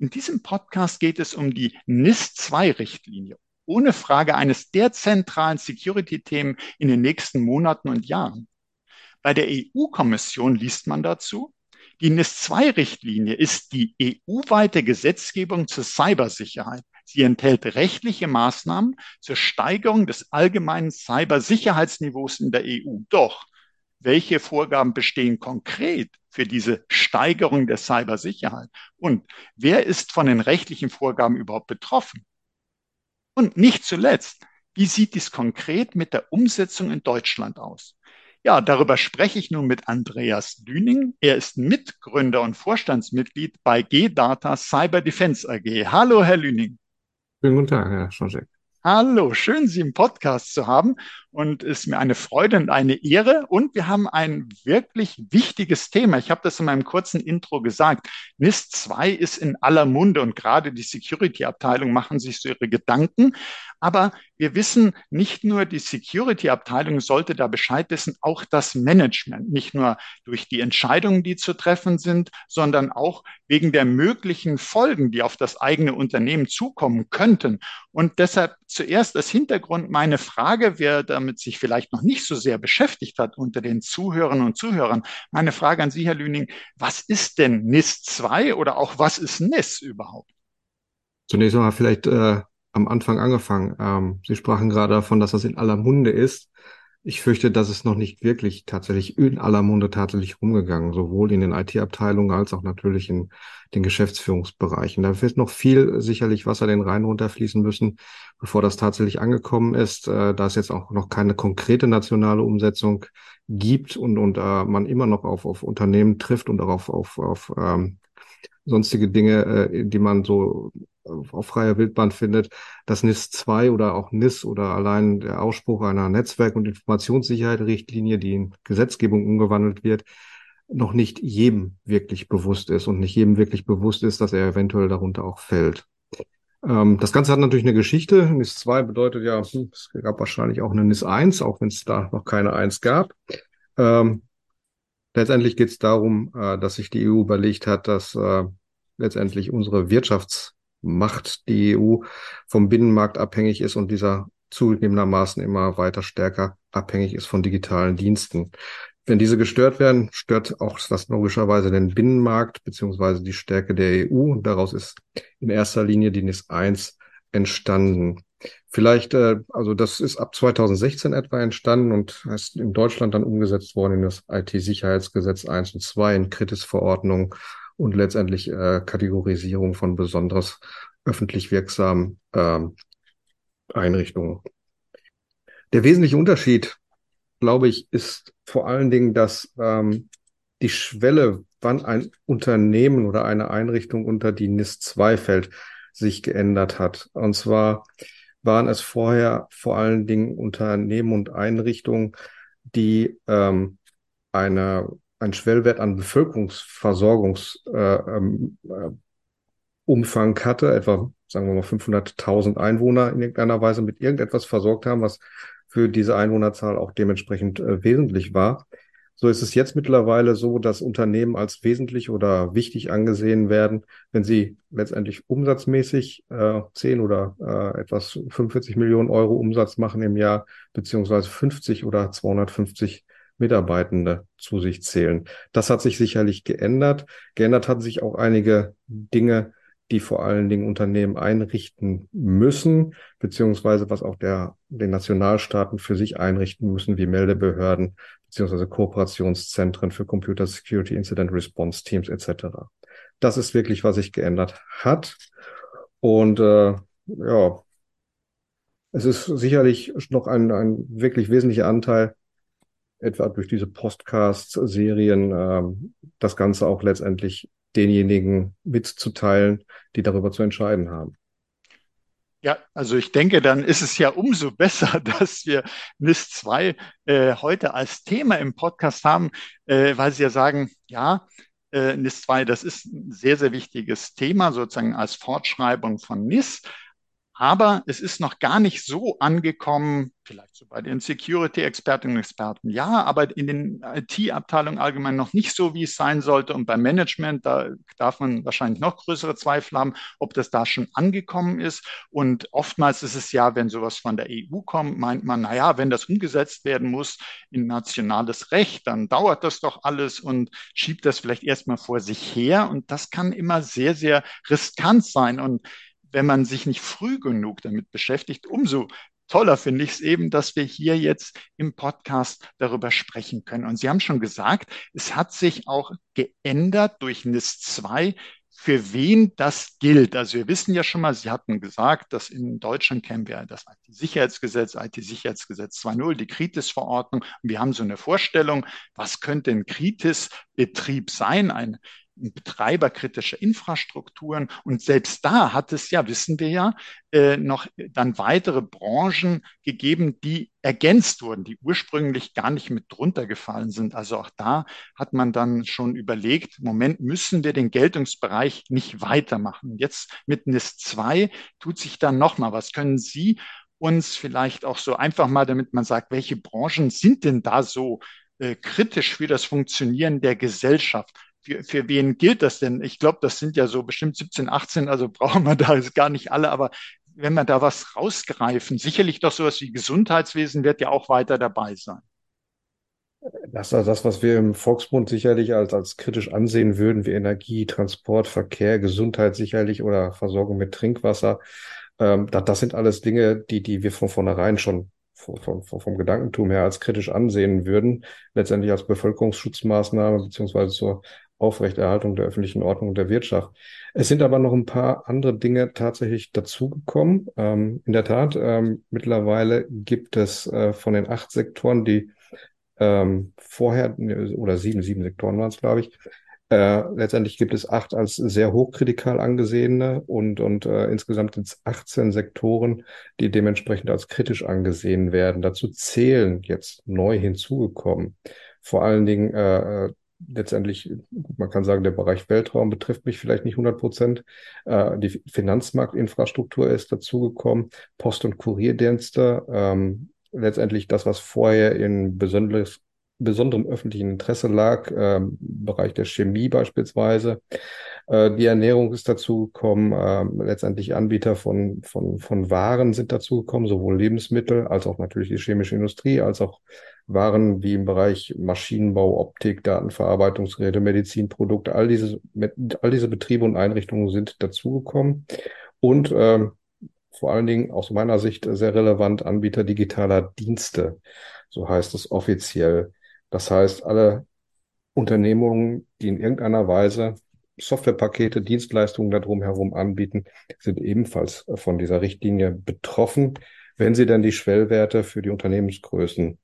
In diesem Podcast geht es um die NIS-2-Richtlinie. Ohne Frage eines der zentralen Security-Themen in den nächsten Monaten und Jahren. Bei der EU-Kommission liest man dazu, die NIS-2-Richtlinie ist die EU-weite Gesetzgebung zur Cybersicherheit. Sie enthält rechtliche Maßnahmen zur Steigerung des allgemeinen Cybersicherheitsniveaus in der EU. Doch welche Vorgaben bestehen konkret für diese Steigerung der Cybersicherheit? Und wer ist von den rechtlichen Vorgaben überhaupt betroffen? Und nicht zuletzt, wie sieht dies konkret mit der Umsetzung in Deutschland aus? Ja, darüber spreche ich nun mit Andreas Lüning. Er ist Mitgründer und Vorstandsmitglied bei G-Data Cyber Defense AG. Hallo, Herr Lüning. Schönen guten Tag, Herr Schoncheck. Hallo, schön, Sie im Podcast zu haben und es ist mir eine Freude und eine Ehre. Und wir haben ein wirklich wichtiges Thema. Ich habe das in meinem kurzen Intro gesagt. NIST 2 ist in aller Munde und gerade die Security-Abteilung machen sich so ihre Gedanken. Aber wir wissen, nicht nur die Security-Abteilung sollte da Bescheid wissen, auch das Management. Nicht nur durch die Entscheidungen, die zu treffen sind, sondern auch wegen der möglichen Folgen, die auf das eigene Unternehmen zukommen könnten. Und deshalb zuerst als Hintergrund meine Frage, wer damit sich vielleicht noch nicht so sehr beschäftigt hat unter den Zuhörern und Zuhörern. Meine Frage an Sie, Herr Lüning, was ist denn NIS 2 oder auch was ist NIS überhaupt? Zunächst einmal vielleicht äh, am Anfang angefangen. Ähm, Sie sprachen gerade davon, dass das in aller Munde ist. Ich fürchte, das ist noch nicht wirklich tatsächlich in aller Munde tatsächlich rumgegangen, sowohl in den IT-Abteilungen als auch natürlich in den Geschäftsführungsbereichen. Da wird noch viel sicherlich Wasser den Rhein runterfließen müssen, bevor das tatsächlich angekommen ist, äh, da es jetzt auch noch keine konkrete nationale Umsetzung gibt und, und äh, man immer noch auf, auf Unternehmen trifft und auch auf, auf, auf ähm, sonstige Dinge, äh, die man so auf freier Wildbahn findet, dass NIS 2 oder auch NIS oder allein der Ausspruch einer Netzwerk- und Informationssicherheit-Richtlinie, die in Gesetzgebung umgewandelt wird, noch nicht jedem wirklich bewusst ist und nicht jedem wirklich bewusst ist, dass er eventuell darunter auch fällt. Ähm, das Ganze hat natürlich eine Geschichte. NIS 2 bedeutet ja, hm, es gab wahrscheinlich auch eine NIS 1, auch wenn es da noch keine 1 gab. Ähm, letztendlich geht es darum, äh, dass sich die EU überlegt hat, dass äh, letztendlich unsere Wirtschaftsmacht, die EU, vom Binnenmarkt abhängig ist und dieser zugegebenermaßen immer weiter stärker abhängig ist von digitalen Diensten. Wenn diese gestört werden, stört auch das logischerweise den Binnenmarkt beziehungsweise die Stärke der EU und daraus ist in erster Linie die NIS 1 entstanden. Vielleicht, äh, also das ist ab 2016 etwa entstanden und ist in Deutschland dann umgesetzt worden in das IT-Sicherheitsgesetz 1 und 2 in Kritis-Verordnung und letztendlich äh, Kategorisierung von besonders öffentlich wirksamen äh, Einrichtungen. Der wesentliche Unterschied, glaube ich, ist vor allen Dingen, dass ähm, die Schwelle, wann ein Unternehmen oder eine Einrichtung unter die NIS 2 fällt, sich geändert hat. Und zwar waren es vorher vor allen Dingen Unternehmen und Einrichtungen, die ähm, eine ein Schwellwert an Bevölkerungsversorgungsumfang äh, ähm, äh, hatte, etwa sagen wir mal 500.000 Einwohner in irgendeiner Weise mit irgendetwas versorgt haben, was für diese Einwohnerzahl auch dementsprechend äh, wesentlich war. So ist es jetzt mittlerweile so, dass Unternehmen als wesentlich oder wichtig angesehen werden, wenn sie letztendlich umsatzmäßig äh, 10 oder äh, etwas 45 Millionen Euro Umsatz machen im Jahr, beziehungsweise 50 oder 250 Mitarbeitende zu sich zählen. Das hat sich sicherlich geändert. Geändert hat sich auch einige Dinge, die vor allen Dingen Unternehmen einrichten müssen, beziehungsweise was auch der, den Nationalstaaten für sich einrichten müssen, wie Meldebehörden, beziehungsweise Kooperationszentren für Computer Security Incident Response Teams etc. Das ist wirklich, was sich geändert hat. Und äh, ja, es ist sicherlich noch ein, ein wirklich wesentlicher Anteil etwa durch diese Podcasts-Serien ähm, das Ganze auch letztendlich denjenigen mitzuteilen, die darüber zu entscheiden haben. Ja, also ich denke, dann ist es ja umso besser, dass wir NIS 2 äh, heute als Thema im Podcast haben, äh, weil Sie ja sagen, ja, äh, NIS 2, das ist ein sehr, sehr wichtiges Thema, sozusagen als Fortschreibung von NIS. Aber es ist noch gar nicht so angekommen, vielleicht so bei den Security-Expertinnen und Experten, ja, aber in den IT-Abteilungen allgemein noch nicht so, wie es sein sollte. Und beim Management, da darf man wahrscheinlich noch größere Zweifel haben, ob das da schon angekommen ist. Und oftmals ist es ja, wenn sowas von der EU kommt, meint man, na ja, wenn das umgesetzt werden muss in nationales Recht, dann dauert das doch alles und schiebt das vielleicht erstmal vor sich her. Und das kann immer sehr, sehr riskant sein. Und wenn man sich nicht früh genug damit beschäftigt, umso toller finde ich es eben, dass wir hier jetzt im Podcast darüber sprechen können. Und Sie haben schon gesagt, es hat sich auch geändert durch NIS 2, für wen das gilt. Also wir wissen ja schon mal, Sie hatten gesagt, dass in Deutschland kennen wir das IT-Sicherheitsgesetz, IT-Sicherheitsgesetz 2.0, die Kritis-Verordnung. Wir haben so eine Vorstellung, was könnte ein Kritis-Betrieb sein? Ein Betreiber kritischer Infrastrukturen. Und selbst da hat es ja, wissen wir ja, äh, noch dann weitere Branchen gegeben, die ergänzt wurden, die ursprünglich gar nicht mit drunter gefallen sind. Also auch da hat man dann schon überlegt, Moment, müssen wir den Geltungsbereich nicht weitermachen. Jetzt mit NIS 2 tut sich dann nochmal was. Können Sie uns vielleicht auch so einfach mal, damit man sagt, welche Branchen sind denn da so äh, kritisch für das Funktionieren der Gesellschaft? Für, für wen gilt das denn? Ich glaube, das sind ja so bestimmt 17, 18, also brauchen wir da gar nicht alle, aber wenn wir da was rausgreifen, sicherlich doch sowas wie Gesundheitswesen wird ja auch weiter dabei sein. Das ist das, was wir im Volksmund sicherlich als, als kritisch ansehen würden, wie Energie, Transport, Verkehr, Gesundheit sicherlich oder Versorgung mit Trinkwasser. Ähm, das, das sind alles Dinge, die, die wir von vornherein schon vom, vom Gedankentum her als kritisch ansehen würden, letztendlich als Bevölkerungsschutzmaßnahme beziehungsweise zur Aufrechterhaltung der öffentlichen Ordnung und der Wirtschaft. Es sind aber noch ein paar andere Dinge tatsächlich dazugekommen. Ähm, in der Tat, ähm, mittlerweile gibt es äh, von den acht Sektoren, die ähm, vorher, oder sieben, sieben Sektoren waren es, glaube ich, äh, letztendlich gibt es acht als sehr hochkritikal angesehene und, und äh, insgesamt sind es 18 Sektoren, die dementsprechend als kritisch angesehen werden. Dazu zählen jetzt neu hinzugekommen vor allen Dingen äh, letztendlich, man kann sagen, der Bereich Weltraum betrifft mich vielleicht nicht 100 Prozent. Äh, die Finanzmarktinfrastruktur ist dazugekommen, Post- und Kurierdienste, ähm, letztendlich das, was vorher in besonderes, besonderem öffentlichen Interesse lag, äh, Bereich der Chemie beispielsweise. Äh, die Ernährung ist dazugekommen, äh, letztendlich Anbieter von, von, von Waren sind dazugekommen, sowohl Lebensmittel als auch natürlich die chemische Industrie, als auch waren wie im Bereich Maschinenbau, Optik, Datenverarbeitungsgeräte, Medizinprodukte, all diese, all diese Betriebe und Einrichtungen sind dazugekommen. Und äh, vor allen Dingen aus meiner Sicht sehr relevant Anbieter digitaler Dienste, so heißt es offiziell. Das heißt, alle Unternehmungen, die in irgendeiner Weise Softwarepakete, Dienstleistungen darum herum anbieten, sind ebenfalls von dieser Richtlinie betroffen, wenn sie dann die Schwellwerte für die Unternehmensgrößen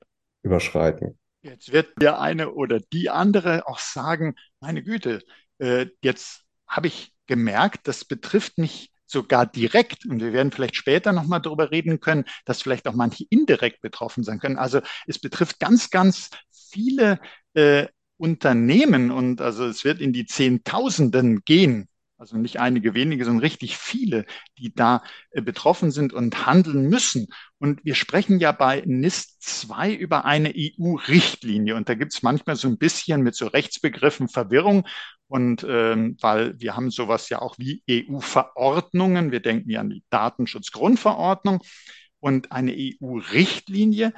überschreiten. Jetzt wird der eine oder die andere auch sagen, meine Güte, äh, jetzt habe ich gemerkt, das betrifft mich sogar direkt, und wir werden vielleicht später nochmal darüber reden können, dass vielleicht auch manche indirekt betroffen sein können. Also es betrifft ganz, ganz viele äh, Unternehmen und also es wird in die Zehntausenden gehen, also nicht einige wenige, sondern richtig viele, die da äh, betroffen sind und handeln müssen. Und wir sprechen ja bei NIS 2 über eine EU-Richtlinie. Und da gibt es manchmal so ein bisschen mit so Rechtsbegriffen Verwirrung. Und ähm, weil wir haben sowas ja auch wie EU-Verordnungen. Wir denken ja an die Datenschutzgrundverordnung. Und eine EU-Richtlinie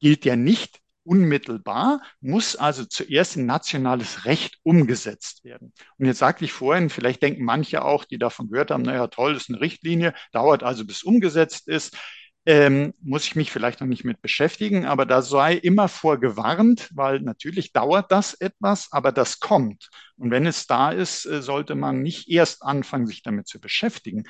gilt ja nicht unmittelbar, muss also zuerst in nationales Recht umgesetzt werden. Und jetzt sagte ich vorhin, vielleicht denken manche auch, die davon gehört haben, naja, toll, das ist eine Richtlinie, dauert also bis umgesetzt ist. Ähm, muss ich mich vielleicht noch nicht mit beschäftigen, aber da sei immer vorgewarnt, weil natürlich dauert das etwas, aber das kommt. Und wenn es da ist, äh, sollte man nicht erst anfangen, sich damit zu beschäftigen.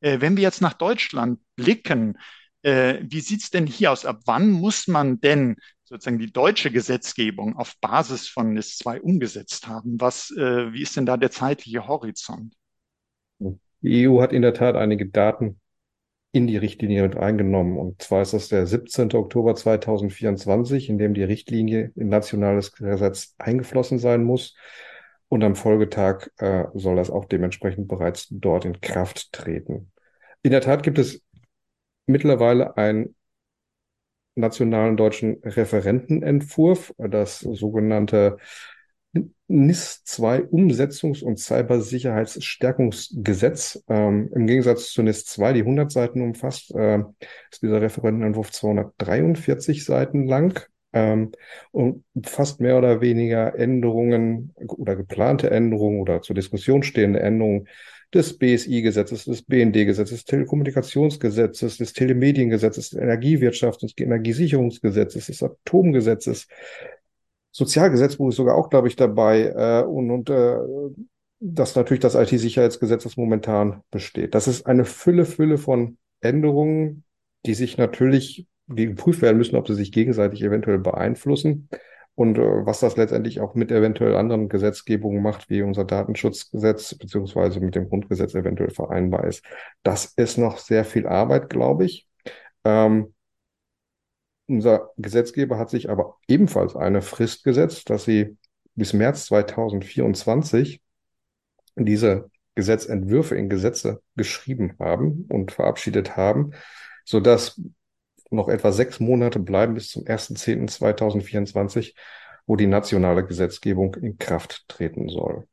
Äh, wenn wir jetzt nach Deutschland blicken, äh, wie sieht es denn hier aus? Ab wann muss man denn sozusagen die deutsche Gesetzgebung auf Basis von NIS 2 umgesetzt haben. Was, äh, wie ist denn da der zeitliche Horizont? Die EU hat in der Tat einige Daten in die Richtlinie mit eingenommen. Und zwar ist das der 17. Oktober 2024, in dem die Richtlinie in nationales Gesetz eingeflossen sein muss. Und am Folgetag äh, soll das auch dementsprechend bereits dort in Kraft treten. In der Tat gibt es mittlerweile einen nationalen deutschen Referentenentwurf, das sogenannte NIS 2 Umsetzungs- und Cybersicherheitsstärkungsgesetz. Ähm, Im Gegensatz zu NIS 2, die 100 Seiten umfasst, äh, ist dieser Referentenentwurf 243 Seiten lang ähm, und fast mehr oder weniger Änderungen oder geplante Änderungen oder zur Diskussion stehende Änderungen des BSI-Gesetzes, des BND-Gesetzes, des Telekommunikationsgesetzes, des Telemediengesetzes, des Energiewirtschafts- und Energiesicherungsgesetzes, des Atomgesetzes, Sozialgesetzbuch ist sogar auch, glaube ich, dabei äh, und, und äh, das natürlich das IT-Sicherheitsgesetz, das momentan besteht. Das ist eine Fülle, Fülle von Änderungen, die sich natürlich geprüft werden müssen, ob sie sich gegenseitig eventuell beeinflussen und äh, was das letztendlich auch mit eventuell anderen Gesetzgebungen macht, wie unser Datenschutzgesetz beziehungsweise mit dem Grundgesetz eventuell vereinbar ist. Das ist noch sehr viel Arbeit, glaube ich. Ähm, unser Gesetzgeber hat sich aber ebenfalls eine Frist gesetzt, dass sie bis März 2024 diese Gesetzentwürfe in Gesetze geschrieben haben und verabschiedet haben, sodass noch etwa sechs Monate bleiben bis zum 1.10.2024, wo die nationale Gesetzgebung in Kraft treten soll.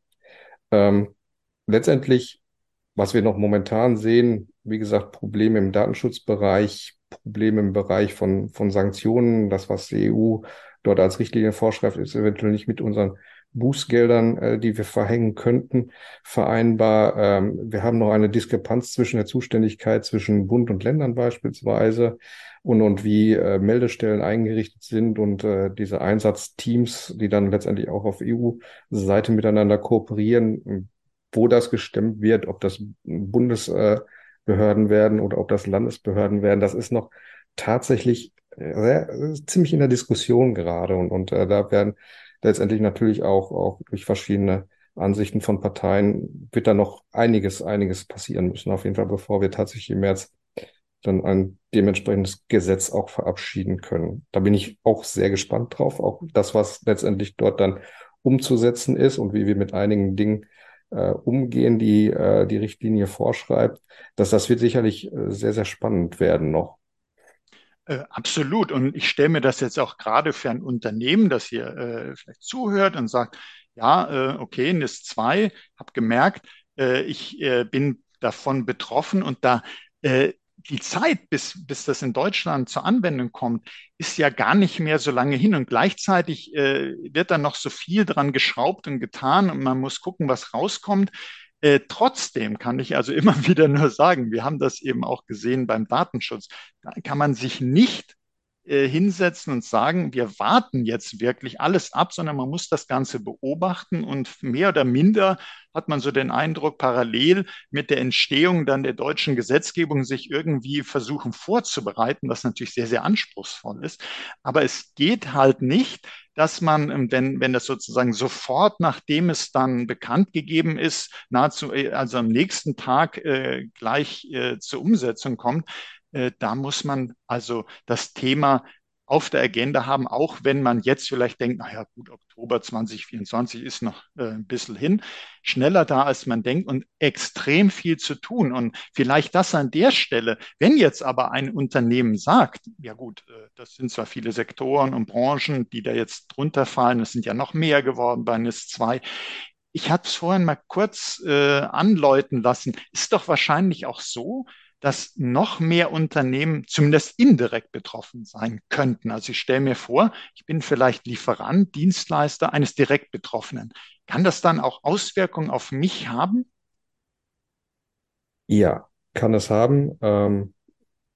Ähm, letztendlich, was wir noch momentan sehen, wie gesagt, Probleme im Datenschutzbereich, Probleme im Bereich von, von Sanktionen, das, was die EU dort als Richtlinie vorschreibt, ist eventuell nicht mit unseren Bußgeldern, äh, die wir verhängen könnten, vereinbar. Ähm, wir haben noch eine Diskrepanz zwischen der Zuständigkeit zwischen Bund und Ländern beispielsweise und, und wie äh, Meldestellen eingerichtet sind und äh, diese Einsatzteams, die dann letztendlich auch auf EU-Seite miteinander kooperieren, wo das gestemmt wird, ob das Bundesbehörden werden oder ob das Landesbehörden werden, das ist noch tatsächlich sehr, ziemlich in der Diskussion gerade und, und äh, da werden letztendlich natürlich auch, auch durch verschiedene Ansichten von Parteien wird da noch einiges, einiges passieren müssen, auf jeden Fall, bevor wir tatsächlich im März dann ein dementsprechendes Gesetz auch verabschieden können. Da bin ich auch sehr gespannt drauf, auch das, was letztendlich dort dann umzusetzen ist und wie wir mit einigen Dingen äh, umgehen, die äh, die Richtlinie vorschreibt, dass das wird sicherlich äh, sehr, sehr spannend werden noch. Äh, absolut. Und ich stelle mir das jetzt auch gerade für ein Unternehmen, das hier äh, vielleicht zuhört und sagt, ja, äh, okay, NIS 2, habe gemerkt, äh, ich äh, bin davon betroffen und da äh, die Zeit, bis, bis das in Deutschland zur Anwendung kommt, ist ja gar nicht mehr so lange hin. Und gleichzeitig wird dann noch so viel dran geschraubt und getan und man muss gucken, was rauskommt. Äh, trotzdem kann ich also immer wieder nur sagen, wir haben das eben auch gesehen beim Datenschutz, da kann man sich nicht äh, hinsetzen und sagen, wir warten jetzt wirklich alles ab, sondern man muss das Ganze beobachten und mehr oder minder hat man so den Eindruck, parallel mit der Entstehung dann der deutschen Gesetzgebung sich irgendwie versuchen vorzubereiten, was natürlich sehr, sehr anspruchsvoll ist. Aber es geht halt nicht, dass man, ähm, wenn, wenn das sozusagen sofort, nachdem es dann bekannt gegeben ist, nahezu, äh, also am nächsten Tag äh, gleich äh, zur Umsetzung kommt, da muss man also das Thema auf der Agenda haben, auch wenn man jetzt vielleicht denkt, naja gut, Oktober 2024 ist noch äh, ein bisschen hin, schneller da, als man denkt und extrem viel zu tun. Und vielleicht das an der Stelle, wenn jetzt aber ein Unternehmen sagt, ja gut, äh, das sind zwar viele Sektoren und Branchen, die da jetzt drunter fallen, es sind ja noch mehr geworden bei NIS 2, ich hatte es vorhin mal kurz äh, anläuten lassen, ist doch wahrscheinlich auch so, dass noch mehr Unternehmen zumindest indirekt betroffen sein könnten. Also ich stelle mir vor, ich bin vielleicht Lieferant, Dienstleister eines direkt Betroffenen. Kann das dann auch Auswirkungen auf mich haben? Ja, kann es haben. Ähm,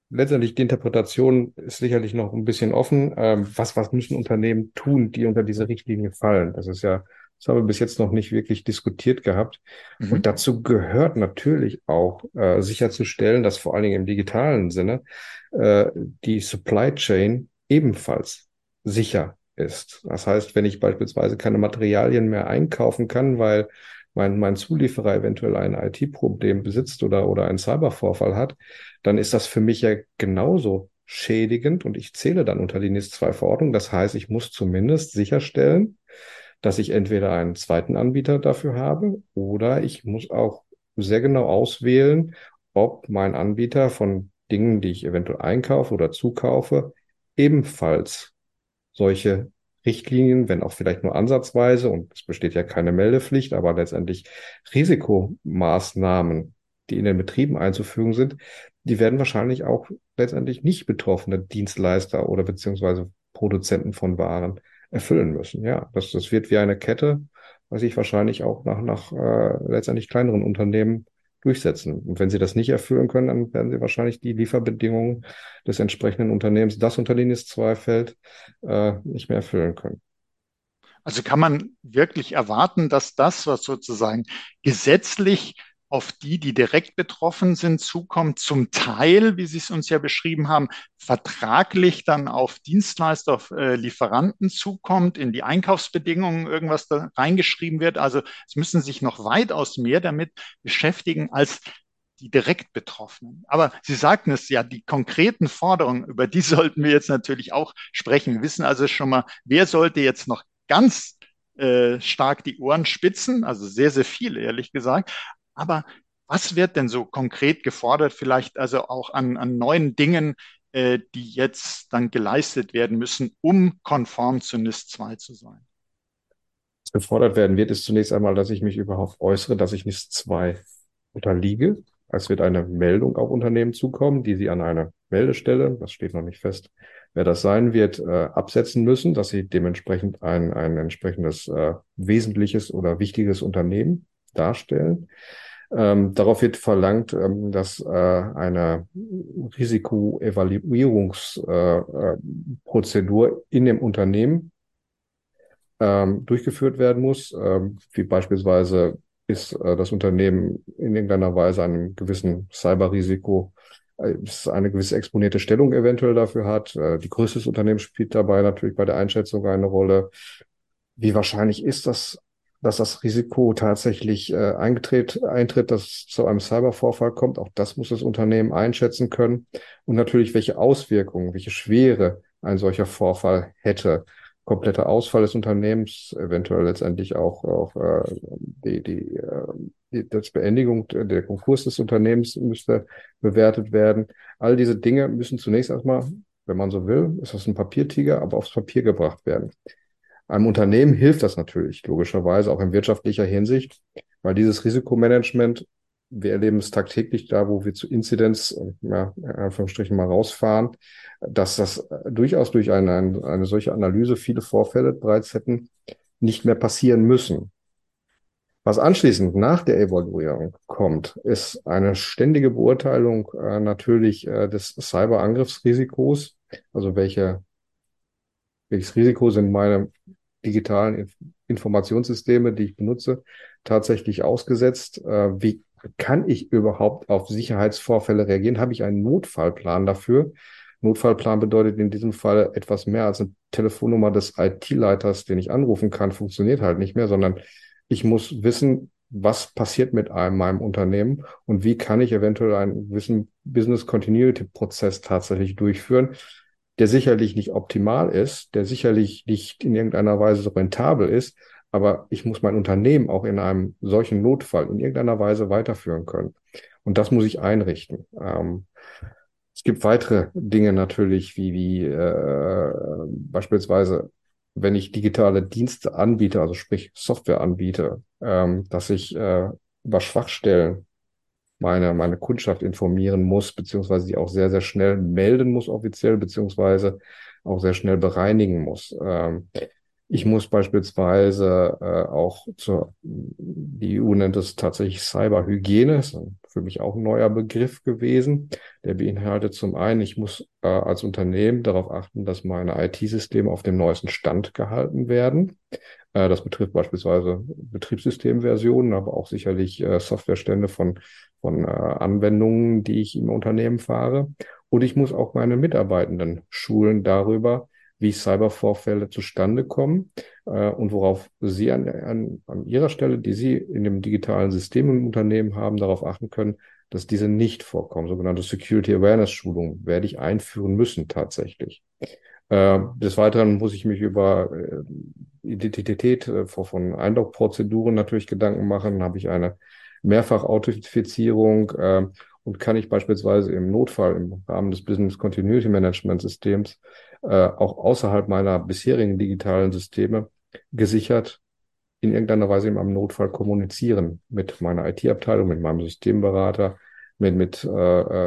letztendlich die Interpretation ist sicherlich noch ein bisschen offen. Ähm, was, was müssen Unternehmen tun, die unter diese Richtlinie fallen? Das ist ja das haben wir bis jetzt noch nicht wirklich diskutiert gehabt. Mhm. Und dazu gehört natürlich auch äh, sicherzustellen, dass vor allen Dingen im digitalen Sinne äh, die Supply Chain ebenfalls sicher ist. Das heißt, wenn ich beispielsweise keine Materialien mehr einkaufen kann, weil mein, mein Zulieferer eventuell ein IT-Problem besitzt oder, oder einen Cybervorfall hat, dann ist das für mich ja genauso schädigend und ich zähle dann unter die NIS-2-Verordnung. Das heißt, ich muss zumindest sicherstellen, dass ich entweder einen zweiten Anbieter dafür habe oder ich muss auch sehr genau auswählen, ob mein Anbieter von Dingen, die ich eventuell einkaufe oder zukaufe, ebenfalls solche Richtlinien, wenn auch vielleicht nur ansatzweise, und es besteht ja keine Meldepflicht, aber letztendlich Risikomaßnahmen, die in den Betrieben einzufügen sind, die werden wahrscheinlich auch letztendlich nicht betroffene Dienstleister oder beziehungsweise Produzenten von Waren erfüllen müssen. Ja, das, das wird wie eine Kette, was sich wahrscheinlich auch nach, nach äh, letztendlich kleineren Unternehmen durchsetzen. Und wenn sie das nicht erfüllen können, dann werden sie wahrscheinlich die Lieferbedingungen des entsprechenden Unternehmens, das unter Linie 2 fällt, äh, nicht mehr erfüllen können. Also kann man wirklich erwarten, dass das, was sozusagen gesetzlich auf die, die direkt betroffen sind, zukommt, zum Teil, wie Sie es uns ja beschrieben haben, vertraglich dann auf Dienstleister, auf äh, Lieferanten zukommt, in die Einkaufsbedingungen irgendwas da reingeschrieben wird. Also es müssen sich noch weitaus mehr damit beschäftigen als die direkt Betroffenen. Aber Sie sagten es ja, die konkreten Forderungen, über die sollten wir jetzt natürlich auch sprechen. Wir wissen also schon mal, wer sollte jetzt noch ganz äh, stark die Ohren spitzen, also sehr, sehr viel, ehrlich gesagt. Aber was wird denn so konkret gefordert, vielleicht also auch an, an neuen Dingen, äh, die jetzt dann geleistet werden müssen, um konform zu NIS 2 zu sein? Was gefordert werden wird, ist zunächst einmal, dass ich mich überhaupt äußere, dass ich NIS 2 unterliege. Es wird eine Meldung auf Unternehmen zukommen, die sie an eine Meldestelle, das steht noch nicht fest, wer das sein wird, äh, absetzen müssen, dass sie dementsprechend ein, ein entsprechendes äh, wesentliches oder wichtiges Unternehmen darstellen. Ähm, darauf wird verlangt, ähm, dass äh, eine Risikoevaluierungsprozedur äh, äh, in dem Unternehmen ähm, durchgeführt werden muss, ähm, wie beispielsweise ist äh, das Unternehmen in irgendeiner Weise einem gewissen Cyberrisiko, äh, eine gewisse exponierte Stellung eventuell dafür hat. Äh, die Größe des Unternehmens spielt dabei natürlich bei der Einschätzung eine Rolle. Wie wahrscheinlich ist das dass das Risiko tatsächlich äh, eintritt, dass es zu einem Cybervorfall kommt. Auch das muss das Unternehmen einschätzen können. Und natürlich, welche Auswirkungen, welche Schwere ein solcher Vorfall hätte. Kompletter Ausfall des Unternehmens, eventuell letztendlich auch, auch äh, die, die, äh, die das Beendigung der Konkurs des Unternehmens müsste bewertet werden. All diese Dinge müssen zunächst erstmal, wenn man so will, ist das ein Papiertiger, aber aufs Papier gebracht werden. Einem Unternehmen hilft das natürlich, logischerweise, auch in wirtschaftlicher Hinsicht, weil dieses Risikomanagement, wir erleben es tagtäglich da, wo wir zu Inzidenz, ja, in Anführungsstrichen mal rausfahren, dass das durchaus durch eine, eine, eine solche Analyse viele Vorfälle bereits hätten nicht mehr passieren müssen. Was anschließend nach der Evaluierung kommt, ist eine ständige Beurteilung äh, natürlich äh, des Cyberangriffsrisikos, also welche, welches Risiko sind meine digitalen Informationssysteme, die ich benutze, tatsächlich ausgesetzt? Äh, wie kann ich überhaupt auf Sicherheitsvorfälle reagieren? Habe ich einen Notfallplan dafür? Notfallplan bedeutet in diesem Fall etwas mehr als eine Telefonnummer des IT-Leiters, den ich anrufen kann, funktioniert halt nicht mehr, sondern ich muss wissen, was passiert mit einem, meinem Unternehmen und wie kann ich eventuell einen gewissen Business Continuity Prozess tatsächlich durchführen, der sicherlich nicht optimal ist, der sicherlich nicht in irgendeiner Weise so rentabel ist, aber ich muss mein Unternehmen auch in einem solchen Notfall in irgendeiner Weise weiterführen können. Und das muss ich einrichten. Ähm, es gibt weitere Dinge natürlich, wie, wie äh, beispielsweise, wenn ich digitale Dienste anbiete, also sprich Software anbiete, ähm, dass ich äh, über Schwachstellen meine, meine Kundschaft informieren muss, beziehungsweise sie auch sehr, sehr schnell melden muss offiziell, beziehungsweise auch sehr schnell bereinigen muss. Ähm, ich muss beispielsweise äh, auch zur, die EU nennt es tatsächlich Cyberhygiene, ist für mich auch ein neuer Begriff gewesen. Der beinhaltet zum einen, ich muss äh, als Unternehmen darauf achten, dass meine IT-Systeme auf dem neuesten Stand gehalten werden. Äh, das betrifft beispielsweise Betriebssystemversionen, aber auch sicherlich äh, Softwarestände von, von äh, Anwendungen, die ich im Unternehmen fahre. Und ich muss auch meine Mitarbeitenden schulen darüber, wie Cybervorfälle zustande kommen äh, und worauf Sie an, an, an Ihrer Stelle, die Sie in dem digitalen System im Unternehmen haben, darauf achten können, dass diese nicht vorkommen. Sogenannte Security Awareness Schulung werde ich einführen müssen tatsächlich. Äh, des Weiteren muss ich mich über äh, Identität äh, von Einlog-Prozeduren natürlich Gedanken machen. Habe ich eine Mehrfach-Authentifizierung äh, und kann ich beispielsweise im Notfall im Rahmen des Business Continuity Management Systems äh, auch außerhalb meiner bisherigen digitalen Systeme gesichert in irgendeiner Weise im Notfall kommunizieren mit meiner IT-Abteilung, mit meinem Systemberater, mit, mit äh,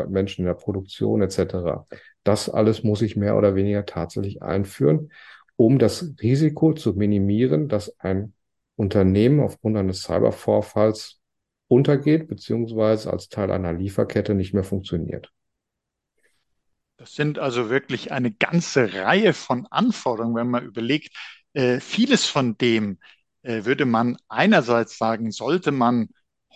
äh, Menschen in der Produktion etc. Das alles muss ich mehr oder weniger tatsächlich einführen, um das Risiko zu minimieren, dass ein Unternehmen aufgrund eines Cybervorfalls untergeht, beziehungsweise als Teil einer Lieferkette nicht mehr funktioniert. Das sind also wirklich eine ganze Reihe von Anforderungen, wenn man überlegt, äh, vieles von dem äh, würde man einerseits sagen, sollte man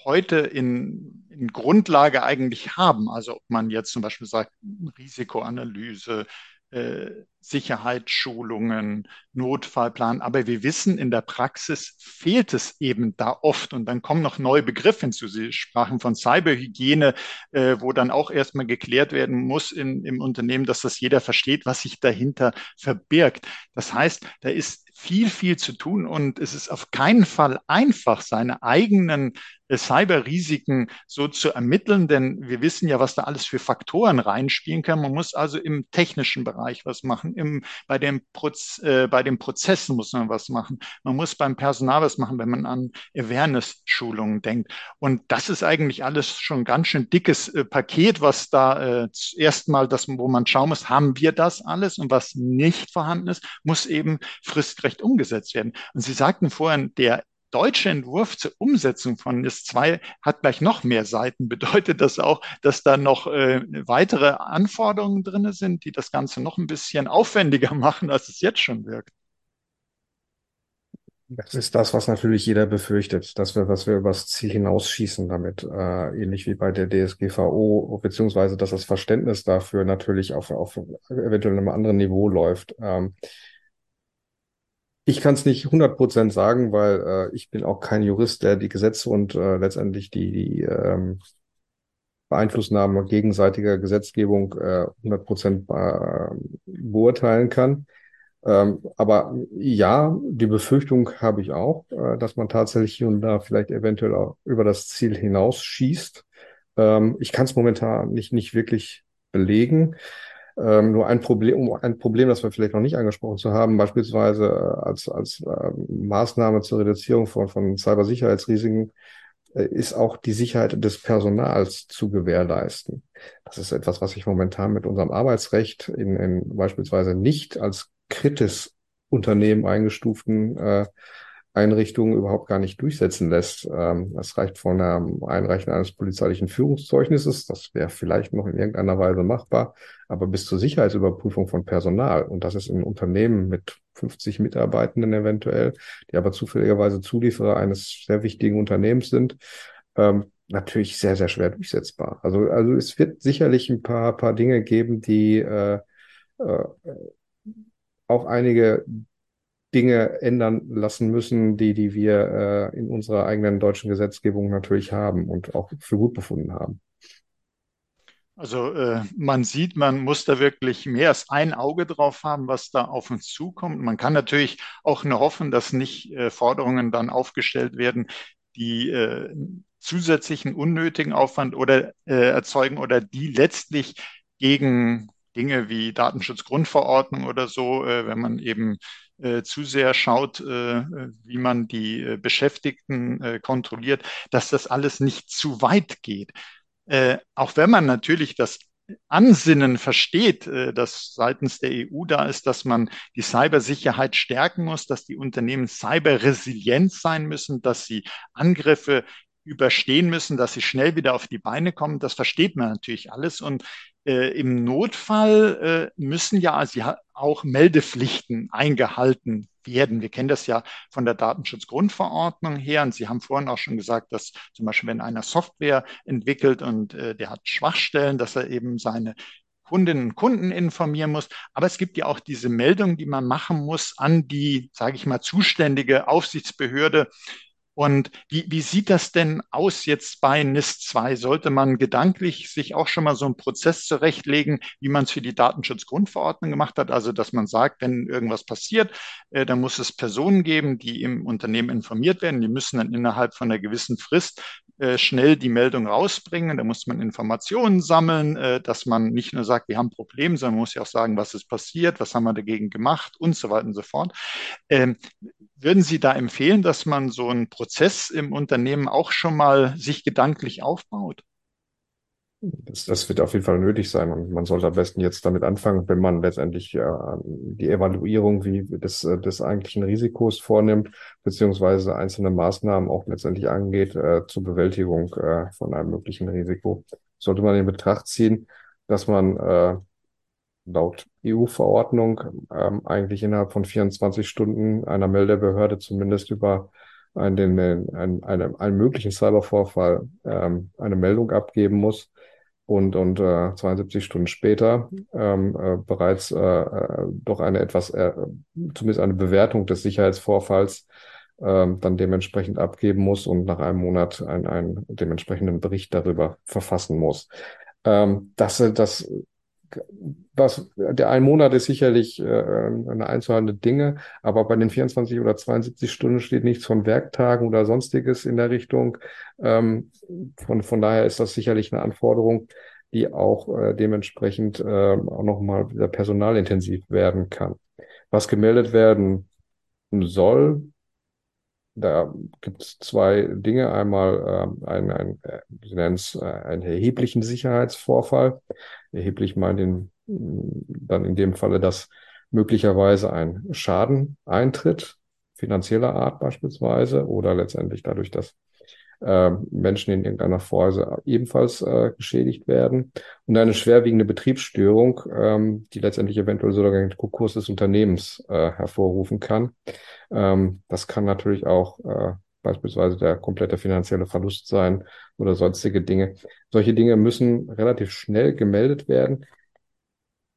heute in, in Grundlage eigentlich haben. Also ob man jetzt zum Beispiel sagt, Risikoanalyse, Sicherheitsschulungen, Notfallplan. Aber wir wissen, in der Praxis fehlt es eben da oft. Und dann kommen noch neue Begriffe hinzu. Sie sprachen von Cyberhygiene, äh, wo dann auch erstmal geklärt werden muss in, im Unternehmen, dass das jeder versteht, was sich dahinter verbirgt. Das heißt, da ist viel, viel zu tun und es ist auf keinen Fall einfach, seine eigenen äh, Cyberrisiken so zu ermitteln, denn wir wissen ja, was da alles für Faktoren reinspielen können. Man muss also im technischen Bereich was machen, im, bei, dem Proz, äh, bei den Prozessen muss man was machen, man muss beim Personal was machen, wenn man an Awareness-Schulungen denkt. Und das ist eigentlich alles schon ganz schön dickes äh, Paket, was da äh, erstmal das, wo man schauen muss, haben wir das alles und was nicht vorhanden ist, muss eben fristgerecht Recht umgesetzt werden. Und Sie sagten vorhin, der deutsche Entwurf zur Umsetzung von NIS 2 hat gleich noch mehr Seiten. Bedeutet das auch, dass da noch äh, weitere Anforderungen drin sind, die das Ganze noch ein bisschen aufwendiger machen, als es jetzt schon wirkt? Das ist das, was natürlich jeder befürchtet, dass wir, dass wir übers Ziel hinausschießen damit, äh, ähnlich wie bei der DSGVO, beziehungsweise dass das Verständnis dafür natürlich auf, auf eventuell einem anderen Niveau läuft. Ähm, ich kann es nicht 100% sagen, weil äh, ich bin auch kein Jurist, der die Gesetze und äh, letztendlich die, die ähm, Beeinflussnahme gegenseitiger Gesetzgebung äh, 100% äh, beurteilen kann. Ähm, aber ja, die Befürchtung habe ich auch, äh, dass man tatsächlich hier und da vielleicht eventuell auch über das Ziel hinausschießt. Ähm, ich kann es momentan nicht, nicht wirklich belegen. Ähm, nur ein Problem, ein Problem, das wir vielleicht noch nicht angesprochen zu haben, beispielsweise äh, als, als äh, Maßnahme zur Reduzierung von, von Cybersicherheitsrisiken, äh, ist auch die Sicherheit des Personals zu gewährleisten. Das ist etwas, was sich momentan mit unserem Arbeitsrecht in, in beispielsweise nicht als kritisches Unternehmen eingestuften äh, Einrichtungen überhaupt gar nicht durchsetzen lässt. Ähm, das reicht von der Einreichen eines polizeilichen Führungszeugnisses, das wäre vielleicht noch in irgendeiner Weise machbar, aber bis zur Sicherheitsüberprüfung von Personal. Und das ist in Unternehmen mit 50 Mitarbeitenden eventuell, die aber zufälligerweise Zulieferer eines sehr wichtigen Unternehmens sind, ähm, natürlich sehr, sehr schwer durchsetzbar. Also, also es wird sicherlich ein paar, paar Dinge geben, die äh, äh, auch einige Dinge ändern lassen müssen, die, die wir äh, in unserer eigenen deutschen Gesetzgebung natürlich haben und auch für gut befunden haben. Also äh, man sieht, man muss da wirklich mehr als ein Auge drauf haben, was da auf uns zukommt. Man kann natürlich auch nur hoffen, dass nicht äh, Forderungen dann aufgestellt werden, die äh, zusätzlichen unnötigen Aufwand oder äh, erzeugen oder die letztlich gegen Dinge wie Datenschutzgrundverordnung oder so, äh, wenn man eben äh, zu sehr schaut, äh, wie man die äh, Beschäftigten äh, kontrolliert, dass das alles nicht zu weit geht. Äh, auch wenn man natürlich das Ansinnen versteht, äh, das seitens der EU da ist, dass man die Cybersicherheit stärken muss, dass die Unternehmen cyberresilient sein müssen, dass sie Angriffe überstehen müssen, dass sie schnell wieder auf die Beine kommen. Das versteht man natürlich alles. Und äh, im Notfall äh, müssen ja also auch Meldepflichten eingehalten werden. Wir kennen das ja von der Datenschutzgrundverordnung her. Und Sie haben vorhin auch schon gesagt, dass zum Beispiel, wenn einer Software entwickelt und äh, der hat Schwachstellen, dass er eben seine Kundinnen und Kunden informieren muss. Aber es gibt ja auch diese Meldung, die man machen muss an die, sage ich mal, zuständige Aufsichtsbehörde und wie, wie sieht das denn aus jetzt bei NIS 2? Sollte man gedanklich sich auch schon mal so einen Prozess zurechtlegen, wie man es für die Datenschutzgrundverordnung gemacht hat? Also, dass man sagt, wenn irgendwas passiert, äh, dann muss es Personen geben, die im Unternehmen informiert werden. Die müssen dann innerhalb von einer gewissen Frist schnell die Meldung rausbringen. Da muss man Informationen sammeln, äh, dass man nicht nur sagt, wir haben ein Problem, sondern man muss ja auch sagen, was ist passiert, was haben wir dagegen gemacht und so weiter und so fort. Ähm, würden Sie da empfehlen, dass man so einen Prozess im Unternehmen auch schon mal sich gedanklich aufbaut? Das, das wird auf jeden Fall nötig sein und man sollte am besten jetzt damit anfangen, wenn man letztendlich äh, die Evaluierung wie des, äh, des eigentlichen Risikos vornimmt, beziehungsweise einzelne Maßnahmen auch letztendlich angeht äh, zur Bewältigung äh, von einem möglichen Risiko. Sollte man in Betracht ziehen, dass man äh, laut EU-Verordnung ähm, eigentlich innerhalb von 24 Stunden einer Meldebehörde zumindest über einen, einen, einen, einen möglichen Cybervorfall ähm, eine Meldung abgeben muss und, und äh, 72 Stunden später ähm, äh, bereits äh, äh, doch eine etwas, äh, zumindest eine Bewertung des Sicherheitsvorfalls äh, dann dementsprechend abgeben muss und nach einem Monat einen, dementsprechenden Bericht darüber verfassen muss. Ähm, das, das was, der ein Monat ist sicherlich äh, eine einzuhaltende Dinge, aber bei den 24 oder 72 Stunden steht nichts von Werktagen oder sonstiges in der Richtung. Ähm, von, von daher ist das sicherlich eine Anforderung, die auch äh, dementsprechend äh, auch nochmal wieder personalintensiv werden kann. Was gemeldet werden soll, da gibt es zwei Dinge. Einmal äh, ein, ein, äh, Sie nennen es äh, einen erheblichen Sicherheitsvorfall. Erheblich meint in, dann in dem Falle, dass möglicherweise ein Schaden eintritt, finanzieller Art beispielsweise, oder letztendlich dadurch, dass äh, Menschen in irgendeiner Weise ebenfalls äh, geschädigt werden und eine schwerwiegende Betriebsstörung, ähm, die letztendlich eventuell sogar den Konkurs des Unternehmens äh, hervorrufen kann. Ähm, das kann natürlich auch äh, beispielsweise der komplette finanzielle Verlust sein oder sonstige Dinge. Solche Dinge müssen relativ schnell gemeldet werden.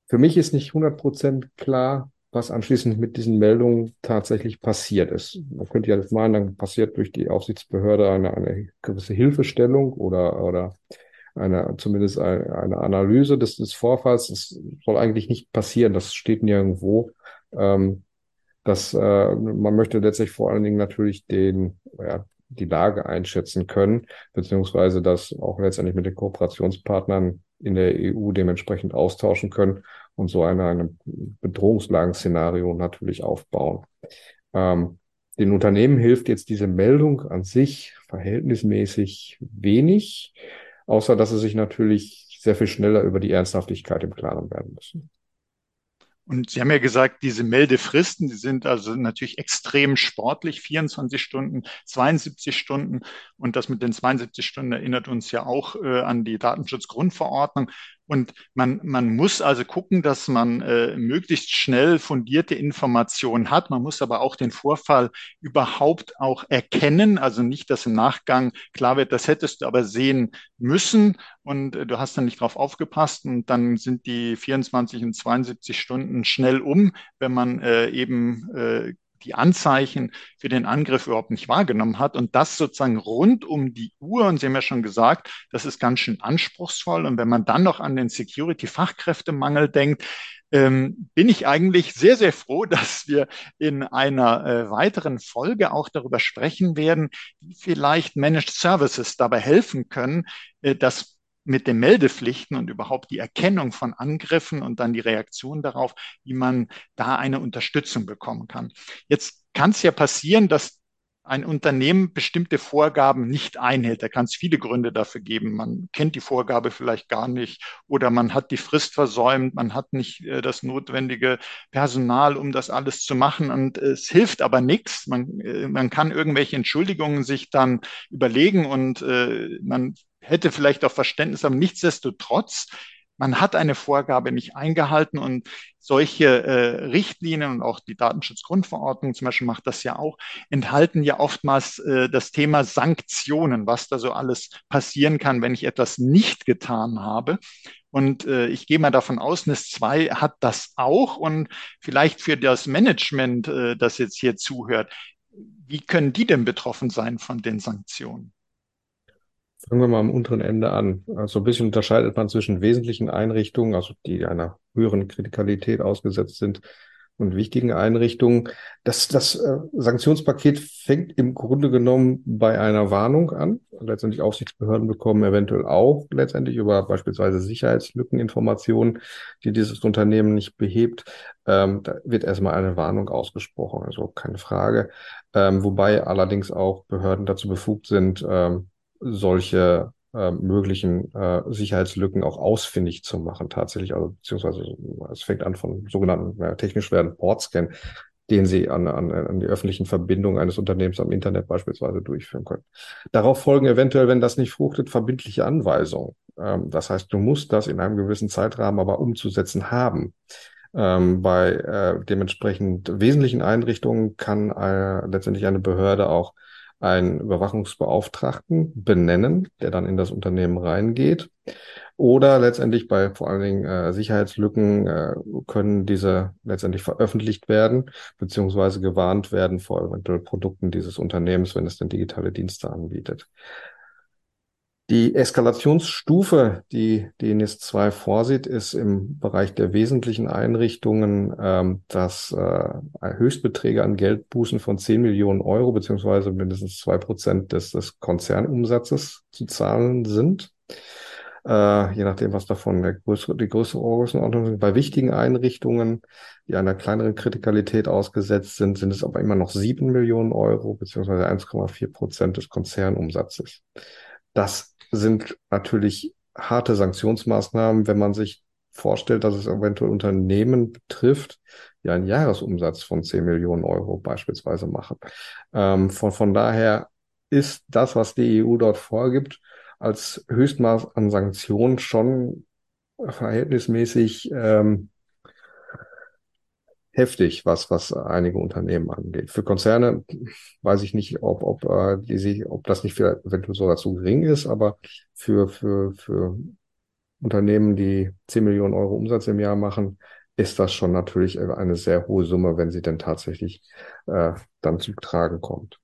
Für mich ist nicht 100 Prozent klar, was anschließend mit diesen Meldungen tatsächlich passiert ist. Man könnte ja jetzt meinen, dann passiert durch die Aufsichtsbehörde eine, eine gewisse Hilfestellung oder, oder eine, zumindest eine, eine Analyse des, des Vorfalls. Das soll eigentlich nicht passieren. Das steht nirgendwo. Ähm, das, äh, man möchte letztlich vor allen Dingen natürlich den, ja, die Lage einschätzen können, beziehungsweise das auch letztendlich mit den Kooperationspartnern in der EU dementsprechend austauschen können und so eine, eine Bedrohungslagenszenario natürlich aufbauen. Ähm, den Unternehmen hilft jetzt diese Meldung an sich verhältnismäßig wenig, außer dass sie sich natürlich sehr viel schneller über die Ernsthaftigkeit im Klaren werden müssen. Und Sie haben ja gesagt, diese Meldefristen, die sind also natürlich extrem sportlich, 24 Stunden, 72 Stunden. Und das mit den 72 Stunden erinnert uns ja auch äh, an die Datenschutzgrundverordnung. Und man, man muss also gucken, dass man äh, möglichst schnell fundierte Informationen hat. Man muss aber auch den Vorfall überhaupt auch erkennen. Also nicht, dass im Nachgang klar wird, das hättest du aber sehen müssen und äh, du hast dann nicht drauf aufgepasst und dann sind die 24 und 72 Stunden schnell um, wenn man äh, eben äh, die Anzeichen für den Angriff überhaupt nicht wahrgenommen hat. Und das sozusagen rund um die Uhr. Und Sie haben ja schon gesagt, das ist ganz schön anspruchsvoll. Und wenn man dann noch an den Security-Fachkräftemangel denkt, ähm, bin ich eigentlich sehr, sehr froh, dass wir in einer äh, weiteren Folge auch darüber sprechen werden, wie vielleicht Managed Services dabei helfen können, äh, dass mit den Meldepflichten und überhaupt die Erkennung von Angriffen und dann die Reaktion darauf, wie man da eine Unterstützung bekommen kann. Jetzt kann es ja passieren, dass ein Unternehmen bestimmte Vorgaben nicht einhält. Da kann es viele Gründe dafür geben. Man kennt die Vorgabe vielleicht gar nicht oder man hat die Frist versäumt, man hat nicht äh, das notwendige Personal, um das alles zu machen und es hilft aber nichts. Man, äh, man kann irgendwelche Entschuldigungen sich dann überlegen und äh, man hätte vielleicht auch Verständnis, aber nichtsdestotrotz man hat eine Vorgabe nicht eingehalten und solche äh, Richtlinien und auch die Datenschutzgrundverordnung zum Beispiel macht das ja auch, enthalten ja oftmals äh, das Thema Sanktionen, was da so alles passieren kann, wenn ich etwas nicht getan habe. Und äh, ich gehe mal davon aus, NIS 2 hat das auch. Und vielleicht für das Management, äh, das jetzt hier zuhört, wie können die denn betroffen sein von den Sanktionen? Fangen wir mal am unteren Ende an. Also ein bisschen unterscheidet man zwischen wesentlichen Einrichtungen, also die einer höheren Kritikalität ausgesetzt sind, und wichtigen Einrichtungen. Das, das äh, Sanktionspaket fängt im Grunde genommen bei einer Warnung an. Letztendlich Aufsichtsbehörden bekommen eventuell auch letztendlich über beispielsweise Sicherheitslückeninformationen, die dieses Unternehmen nicht behebt. Ähm, da wird erstmal eine Warnung ausgesprochen, also keine Frage. Ähm, wobei allerdings auch Behörden dazu befugt sind, ähm, solche äh, möglichen äh, Sicherheitslücken auch ausfindig zu machen, tatsächlich. Also beziehungsweise es fängt an von sogenannten äh, technisch werden Portscan, den sie an, an, an die öffentlichen Verbindungen eines Unternehmens am Internet beispielsweise durchführen können. Darauf folgen eventuell, wenn das nicht fruchtet, verbindliche Anweisungen. Ähm, das heißt, du musst das in einem gewissen Zeitrahmen aber umzusetzen haben. Ähm, bei äh, dementsprechend wesentlichen Einrichtungen kann äh, letztendlich eine Behörde auch einen Überwachungsbeauftragten benennen, der dann in das Unternehmen reingeht. Oder letztendlich bei vor allen Dingen äh, Sicherheitslücken äh, können diese letztendlich veröffentlicht werden, beziehungsweise gewarnt werden vor eventuell Produkten dieses Unternehmens, wenn es denn digitale Dienste anbietet. Die Eskalationsstufe, die die NIS 2 vorsieht, ist im Bereich der wesentlichen Einrichtungen, ähm, dass äh, Höchstbeträge an Geldbußen von 10 Millionen Euro beziehungsweise mindestens zwei Prozent des, des Konzernumsatzes zu zahlen sind. Äh, je nachdem, was davon der größere, die größere Größenordnung sind. Bei wichtigen Einrichtungen, die einer kleineren Kritikalität ausgesetzt sind, sind es aber immer noch 7 Millionen Euro beziehungsweise 1,4 Prozent des Konzernumsatzes. Das sind natürlich harte Sanktionsmaßnahmen, wenn man sich vorstellt, dass es eventuell Unternehmen betrifft, die einen Jahresumsatz von 10 Millionen Euro beispielsweise machen. Ähm, von, von daher ist das, was die EU dort vorgibt, als Höchstmaß an Sanktionen schon verhältnismäßig ähm, heftig, was, was einige Unternehmen angeht. Für Konzerne weiß ich nicht, ob, ob, äh, die sich, ob das nicht für, eventuell sogar zu gering ist, aber für, für, für Unternehmen, die 10 Millionen Euro Umsatz im Jahr machen, ist das schon natürlich eine sehr hohe Summe, wenn sie denn tatsächlich äh, dann zum Tragen kommt.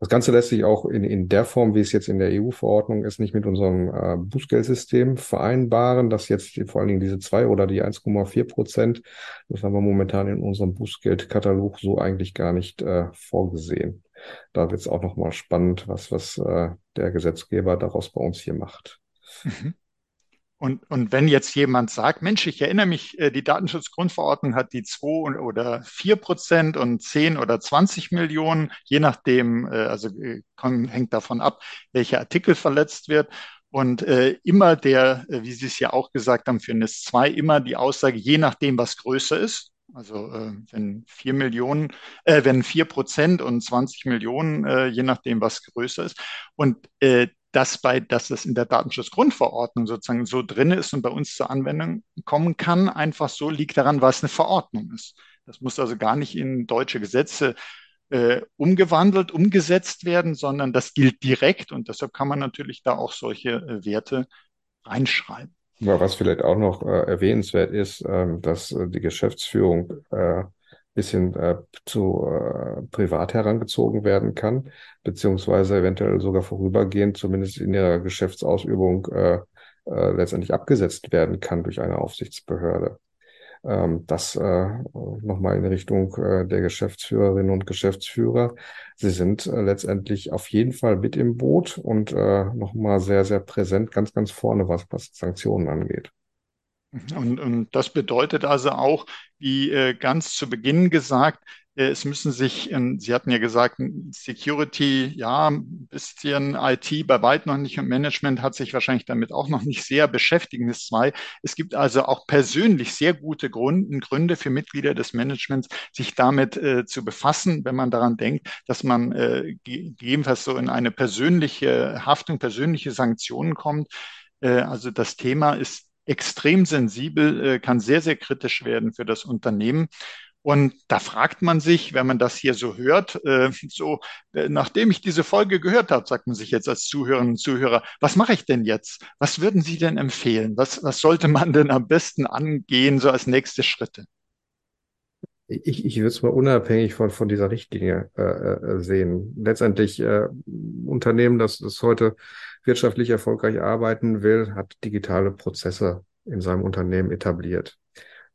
Das Ganze lässt sich auch in, in der Form, wie es jetzt in der EU-Verordnung ist, nicht mit unserem äh, Bußgeldsystem vereinbaren, dass jetzt vor allen Dingen diese zwei oder die 1,4 Prozent, das haben wir momentan in unserem Bußgeldkatalog so eigentlich gar nicht äh, vorgesehen. Da wird es auch nochmal spannend, was, was äh, der Gesetzgeber daraus bei uns hier macht. Mhm. Und, und wenn jetzt jemand sagt, Mensch, ich erinnere mich, äh, die Datenschutzgrundverordnung hat die 2 oder 4 Prozent und 10 oder 20 Millionen, je nachdem, äh, also äh, hängt davon ab, welcher Artikel verletzt wird. Und äh, immer der, wie Sie es ja auch gesagt haben, für NIS 2 immer die Aussage, je nachdem, was größer ist. Also äh, wenn 4 Millionen, äh, wenn 4 Prozent und 20 Millionen, äh, je nachdem, was größer ist. Und äh, dass bei, dass das in der Datenschutzgrundverordnung sozusagen so drin ist und bei uns zur Anwendung kommen kann, einfach so liegt daran, was eine Verordnung ist. Das muss also gar nicht in deutsche Gesetze äh, umgewandelt, umgesetzt werden, sondern das gilt direkt und deshalb kann man natürlich da auch solche äh, Werte reinschreiben. Was vielleicht auch noch äh, erwähnenswert ist, ähm, dass äh, die Geschäftsführung äh, bisschen äh, zu äh, privat herangezogen werden kann, beziehungsweise eventuell sogar vorübergehend, zumindest in ihrer Geschäftsausübung, äh, äh, letztendlich abgesetzt werden kann durch eine Aufsichtsbehörde. Ähm, das äh, nochmal in Richtung äh, der Geschäftsführerinnen und Geschäftsführer. Sie sind äh, letztendlich auf jeden Fall mit im Boot und äh, nochmal sehr, sehr präsent, ganz, ganz vorne, was, was Sanktionen angeht. Und, und das bedeutet also auch, wie äh, ganz zu Beginn gesagt, äh, es müssen sich, äh, Sie hatten ja gesagt, Security, ja, ein bisschen IT, bei weitem noch nicht und Management hat sich wahrscheinlich damit auch noch nicht sehr beschäftigt. Das zwei. Es gibt also auch persönlich sehr gute Gründe, Gründe für Mitglieder des Managements, sich damit äh, zu befassen, wenn man daran denkt, dass man äh, gegebenenfalls so in eine persönliche Haftung, persönliche Sanktionen kommt. Äh, also das Thema ist extrem sensibel, äh, kann sehr, sehr kritisch werden für das Unternehmen. Und da fragt man sich, wenn man das hier so hört, äh, so äh, nachdem ich diese Folge gehört habe, sagt man sich jetzt als Zuhörerinnen und Zuhörer, was mache ich denn jetzt? Was würden Sie denn empfehlen? Was, was sollte man denn am besten angehen, so als nächste Schritte? Ich, ich würde es mal unabhängig von, von dieser Richtlinie äh, äh, sehen. Letztendlich äh, Unternehmen, das, das heute wirtschaftlich erfolgreich arbeiten will, hat digitale Prozesse in seinem Unternehmen etabliert.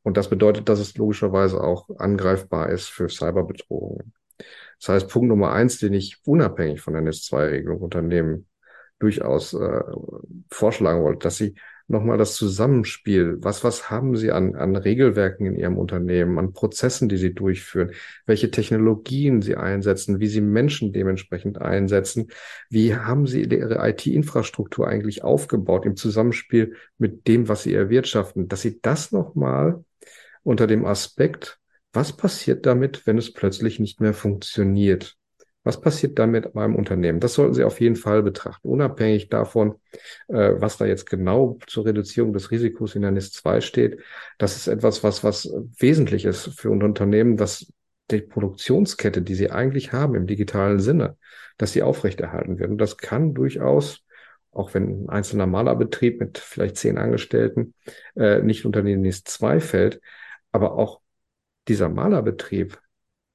Und das bedeutet, dass es logischerweise auch angreifbar ist für Cyberbedrohungen. Das heißt, Punkt Nummer eins, den ich unabhängig von der NIS-2-Regelung Unternehmen durchaus äh, vorschlagen wollte, dass sie nochmal das Zusammenspiel. Was, was haben Sie an, an Regelwerken in Ihrem Unternehmen, an Prozessen, die Sie durchführen, welche Technologien Sie einsetzen, wie Sie Menschen dementsprechend einsetzen, wie haben Sie Ihre IT-Infrastruktur eigentlich aufgebaut im Zusammenspiel mit dem, was Sie erwirtschaften, dass Sie das nochmal unter dem Aspekt, was passiert damit, wenn es plötzlich nicht mehr funktioniert? Was passiert dann mit meinem Unternehmen? Das sollten Sie auf jeden Fall betrachten, unabhängig davon, äh, was da jetzt genau zur Reduzierung des Risikos in der NIS 2 steht. Das ist etwas, was, was wesentlich ist für ein Unternehmen, dass die Produktionskette, die sie eigentlich haben im digitalen Sinne, dass sie aufrechterhalten wird. Und das kann durchaus auch wenn ein einzelner Malerbetrieb mit vielleicht zehn Angestellten äh, nicht unter den NIS 2 fällt, aber auch dieser Malerbetrieb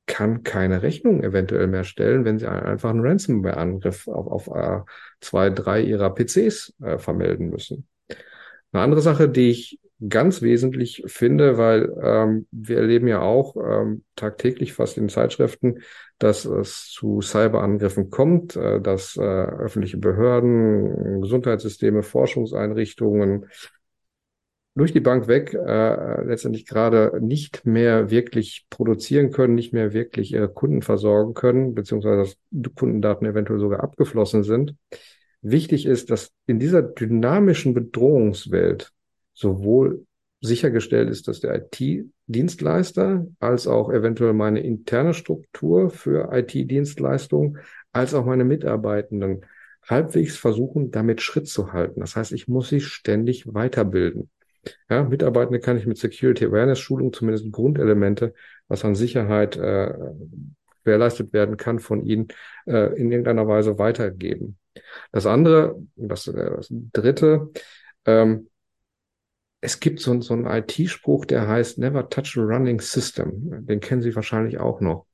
kann keine Rechnung eventuell mehr stellen, wenn sie einfach einen Ransomware-Angriff auf, auf äh, zwei, drei ihrer PCs äh, vermelden müssen. Eine andere Sache, die ich ganz wesentlich finde, weil ähm, wir erleben ja auch ähm, tagtäglich fast in Zeitschriften, dass es zu Cyberangriffen kommt, äh, dass äh, öffentliche Behörden, Gesundheitssysteme, Forschungseinrichtungen, durch die Bank weg äh, letztendlich gerade nicht mehr wirklich produzieren können, nicht mehr wirklich ihre Kunden versorgen können, beziehungsweise dass Kundendaten eventuell sogar abgeflossen sind. Wichtig ist, dass in dieser dynamischen Bedrohungswelt sowohl sichergestellt ist, dass der IT-Dienstleister als auch eventuell meine interne Struktur für IT-Dienstleistungen als auch meine Mitarbeitenden halbwegs versuchen, damit Schritt zu halten. Das heißt, ich muss sie ständig weiterbilden. Ja, Mitarbeitende kann ich mit Security Awareness Schulung zumindest Grundelemente, was an Sicherheit äh, gewährleistet werden kann, von ihnen äh, in irgendeiner Weise weitergeben. Das andere, das, äh, das dritte, ähm, es gibt so, so einen IT-Spruch, der heißt Never touch a running system. Den kennen Sie wahrscheinlich auch noch.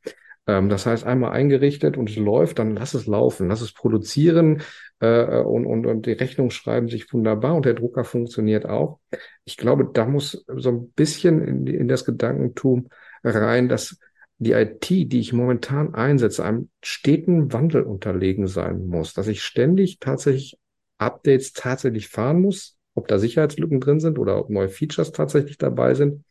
Ähm, das heißt, einmal eingerichtet und es läuft, dann lass es laufen, lass es produzieren äh, und, und, und die Rechnungen schreiben sich wunderbar und der Drucker funktioniert auch. Ich glaube, da muss so ein bisschen in, in das Gedankentum rein, dass die IT, die ich momentan einsetze, einem steten Wandel unterlegen sein muss, dass ich ständig tatsächlich Updates tatsächlich fahren muss, ob da Sicherheitslücken drin sind oder ob neue Features tatsächlich dabei sind.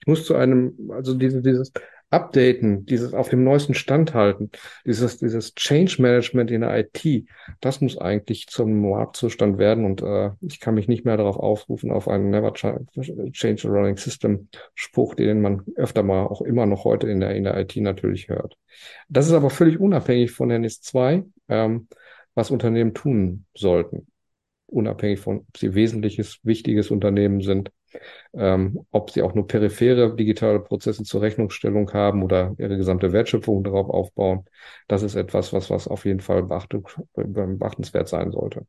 Ich muss zu einem, also dieses, dieses Updaten, dieses auf dem neuesten Stand halten, dieses, dieses Change Management in der IT, das muss eigentlich zum Marktzustand werden und äh, ich kann mich nicht mehr darauf aufrufen, auf einen Never Change a Running System Spruch, den man öfter mal auch immer noch heute in der, in der IT natürlich hört. Das ist aber völlig unabhängig von der NIS 2, ähm, was Unternehmen tun sollten. Unabhängig von, ob sie wesentliches, wichtiges Unternehmen sind ähm, ob sie auch nur periphere digitale Prozesse zur Rechnungsstellung haben oder ihre gesamte Wertschöpfung darauf aufbauen. Das ist etwas, was, was auf jeden Fall beachtenswert sein sollte.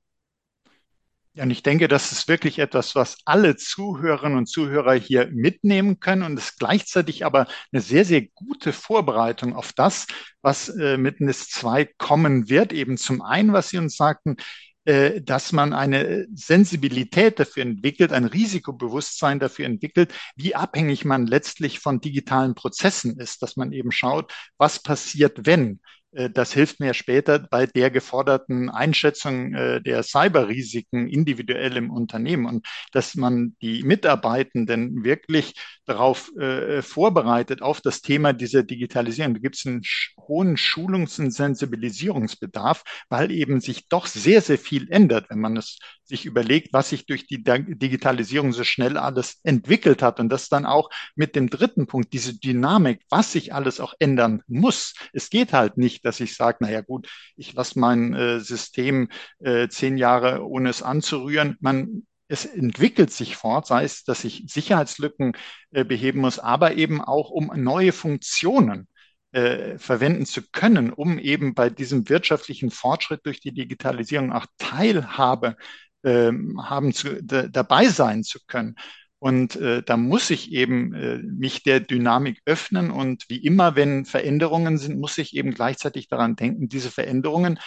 Ja, und ich denke, das ist wirklich etwas, was alle Zuhörerinnen und Zuhörer hier mitnehmen können und es gleichzeitig aber eine sehr, sehr gute Vorbereitung auf das, was äh, mit NIS 2 kommen wird. Eben zum einen, was Sie uns sagten, dass man eine Sensibilität dafür entwickelt, ein Risikobewusstsein dafür entwickelt, wie abhängig man letztlich von digitalen Prozessen ist, dass man eben schaut, was passiert, wenn. Äh, das hilft mir später bei der geforderten Einschätzung äh, der Cyberrisiken individuell im Unternehmen und dass man die Mitarbeitenden wirklich darauf äh, vorbereitet, auf das Thema dieser Digitalisierung. Da gibt es einen hohen Schulungs- und Sensibilisierungsbedarf, weil eben sich doch sehr, sehr viel ändert, wenn man es sich überlegt, was sich durch die Digitalisierung so schnell alles entwickelt hat. Und das dann auch mit dem dritten Punkt, diese Dynamik, was sich alles auch ändern muss. Es geht halt nicht, dass ich sage, naja gut, ich lasse mein äh, System äh, zehn Jahre ohne es anzurühren. Man es entwickelt sich fort, sei es, dass ich Sicherheitslücken äh, beheben muss, aber eben auch um neue Funktionen äh, verwenden zu können, um eben bei diesem wirtschaftlichen Fortschritt durch die Digitalisierung auch Teilhabe haben zu, dabei sein zu können. Und äh, da muss ich eben äh, mich der Dynamik öffnen. Und wie immer, wenn Veränderungen sind, muss ich eben gleichzeitig daran denken, diese Veränderungen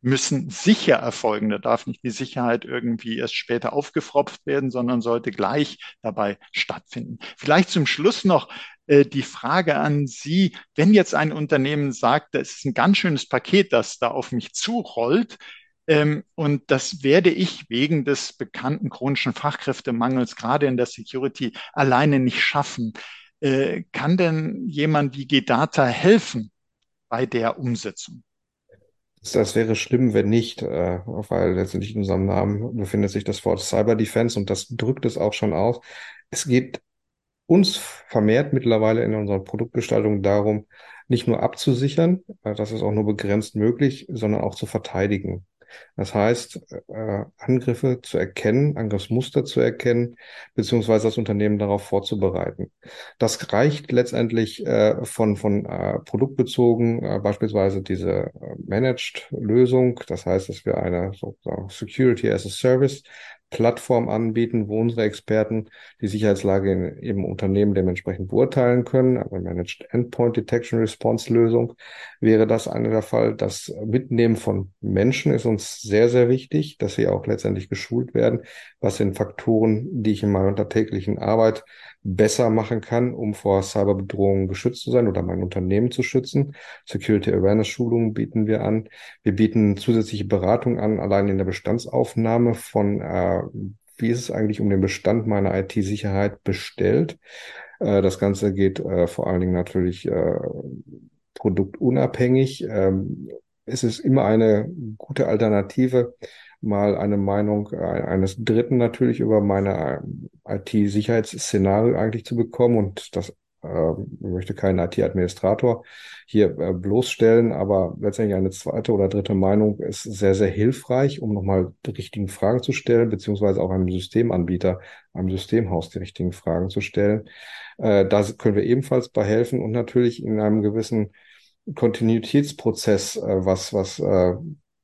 müssen sicher erfolgen. Da darf nicht die Sicherheit irgendwie erst später aufgefropft werden, sondern sollte gleich dabei stattfinden. Vielleicht zum Schluss noch äh, die Frage an Sie, wenn jetzt ein Unternehmen sagt, das ist ein ganz schönes Paket, das da auf mich zurollt, ähm, und das werde ich wegen des bekannten chronischen Fachkräftemangels gerade in der Security alleine nicht schaffen. Äh, kann denn jemand wie Gedata helfen bei der Umsetzung? Das wäre schlimm, wenn nicht, äh, weil letztendlich in unserem Namen befindet sich das Wort Cyber Defense und das drückt es auch schon aus. Es geht uns vermehrt mittlerweile in unserer Produktgestaltung darum, nicht nur abzusichern, äh, das ist auch nur begrenzt möglich, sondern auch zu verteidigen. Das heißt, äh, Angriffe zu erkennen, Angriffsmuster zu erkennen, beziehungsweise das Unternehmen darauf vorzubereiten. Das reicht letztendlich äh, von, von äh, produktbezogen, äh, beispielsweise diese äh, Managed-Lösung. Das heißt, dass wir eine sozusagen Security as a Service Plattform anbieten, wo unsere Experten die Sicherheitslage in ihrem Unternehmen dementsprechend beurteilen können. Also Managed Endpoint Detection Response Lösung wäre das eine der Fall. Das Mitnehmen von Menschen ist uns sehr, sehr wichtig, dass sie auch letztendlich geschult werden. Was sind Faktoren, die ich in meiner täglichen Arbeit besser machen kann, um vor Cyberbedrohungen geschützt zu sein oder mein Unternehmen zu schützen. Security Awareness Schulungen bieten wir an. Wir bieten zusätzliche Beratung an, allein in der Bestandsaufnahme von, äh, wie ist es eigentlich um den Bestand meiner IT-Sicherheit bestellt. Äh, das Ganze geht äh, vor allen Dingen natürlich äh, produktunabhängig. Ähm, es ist immer eine gute Alternative, mal eine Meinung äh, eines Dritten natürlich über meine äh, IT-Sicherheitsszenario eigentlich zu bekommen und das äh, möchte keinen IT-Administrator hier äh, bloßstellen, aber letztendlich eine zweite oder dritte Meinung ist sehr, sehr hilfreich, um nochmal die richtigen Fragen zu stellen, beziehungsweise auch einem Systemanbieter, einem Systemhaus die richtigen Fragen zu stellen. Da können wir ebenfalls bei helfen und natürlich in einem gewissen Kontinuitätsprozess, was, was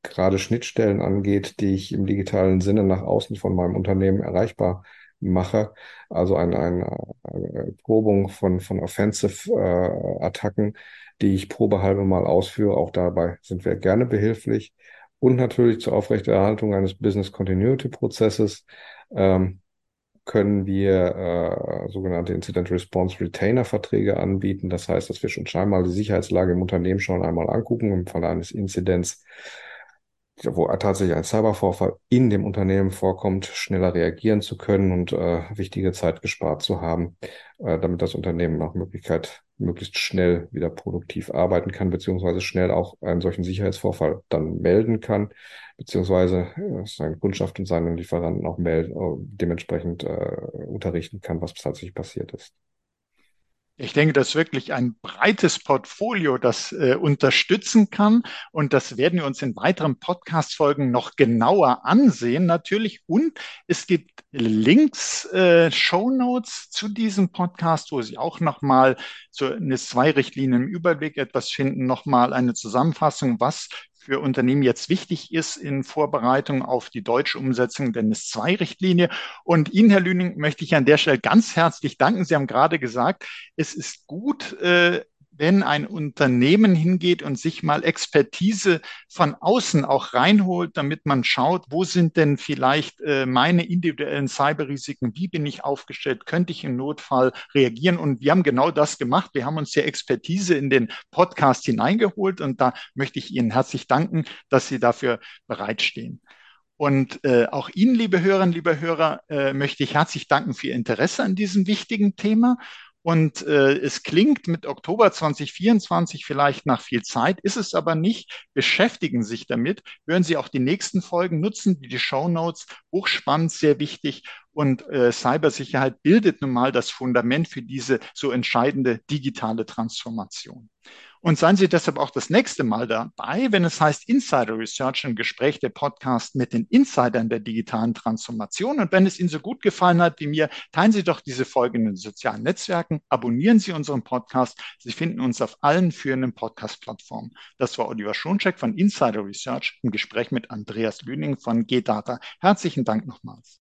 gerade Schnittstellen angeht, die ich im digitalen Sinne nach außen von meinem Unternehmen erreichbar mache. Also eine, eine, eine Probung von, von Offensive-Attacken, äh, die ich probehalbe mal ausführe. Auch dabei sind wir gerne behilflich. Und natürlich zur Aufrechterhaltung eines Business Continuity Prozesses ähm, können wir äh, sogenannte Incident Response Retainer Verträge anbieten. Das heißt, dass wir schon scheinbar die Sicherheitslage im Unternehmen schon einmal angucken im Falle eines Inzidents wo tatsächlich ein Cybervorfall in dem Unternehmen vorkommt, schneller reagieren zu können und äh, wichtige Zeit gespart zu haben, äh, damit das Unternehmen nach Möglichkeit möglichst schnell wieder produktiv arbeiten kann, beziehungsweise schnell auch einen solchen Sicherheitsvorfall dann melden kann, beziehungsweise äh, seine Kundschaft und seinen Lieferanten auch melden, äh, dementsprechend äh, unterrichten kann, was tatsächlich passiert ist. Ich denke, das ist wirklich ein breites Portfolio, das äh, unterstützen kann. Und das werden wir uns in weiteren Podcast-Folgen noch genauer ansehen, natürlich. Und es gibt Links, äh, Show Notes zu diesem Podcast, wo Sie auch nochmal so eine Zwei-Richtlinien im Überblick etwas finden, nochmal eine Zusammenfassung, was für Unternehmen jetzt wichtig ist in Vorbereitung auf die deutsche Umsetzung der NIS-2-Richtlinie. Und Ihnen, Herr Lüning, möchte ich an der Stelle ganz herzlich danken. Sie haben gerade gesagt, es ist gut, äh, wenn ein Unternehmen hingeht und sich mal Expertise von außen auch reinholt, damit man schaut, wo sind denn vielleicht äh, meine individuellen Cyberrisiken, wie bin ich aufgestellt, könnte ich im Notfall reagieren? Und wir haben genau das gemacht. Wir haben uns hier Expertise in den Podcast hineingeholt und da möchte ich Ihnen herzlich danken, dass Sie dafür bereitstehen. Und äh, auch Ihnen, liebe Hörerinnen, liebe Hörer, äh, möchte ich herzlich danken für Ihr Interesse an diesem wichtigen Thema. Und äh, es klingt mit Oktober 2024 vielleicht nach viel Zeit, ist es aber nicht. Beschäftigen Sie sich damit, hören Sie auch die nächsten Folgen, nutzen die Show Notes, hochspannend, sehr wichtig. Und äh, Cybersicherheit bildet nun mal das Fundament für diese so entscheidende digitale Transformation. Und seien Sie deshalb auch das nächste Mal dabei, wenn es heißt Insider Research im Gespräch, der Podcast mit den Insidern der digitalen Transformation. Und wenn es Ihnen so gut gefallen hat wie mir, teilen Sie doch diese Folge in den sozialen Netzwerken, abonnieren Sie unseren Podcast. Sie finden uns auf allen führenden Podcast-Plattformen. Das war Oliver Schoncheck von Insider Research im Gespräch mit Andreas Lüning von G-Data. Herzlichen Dank nochmals.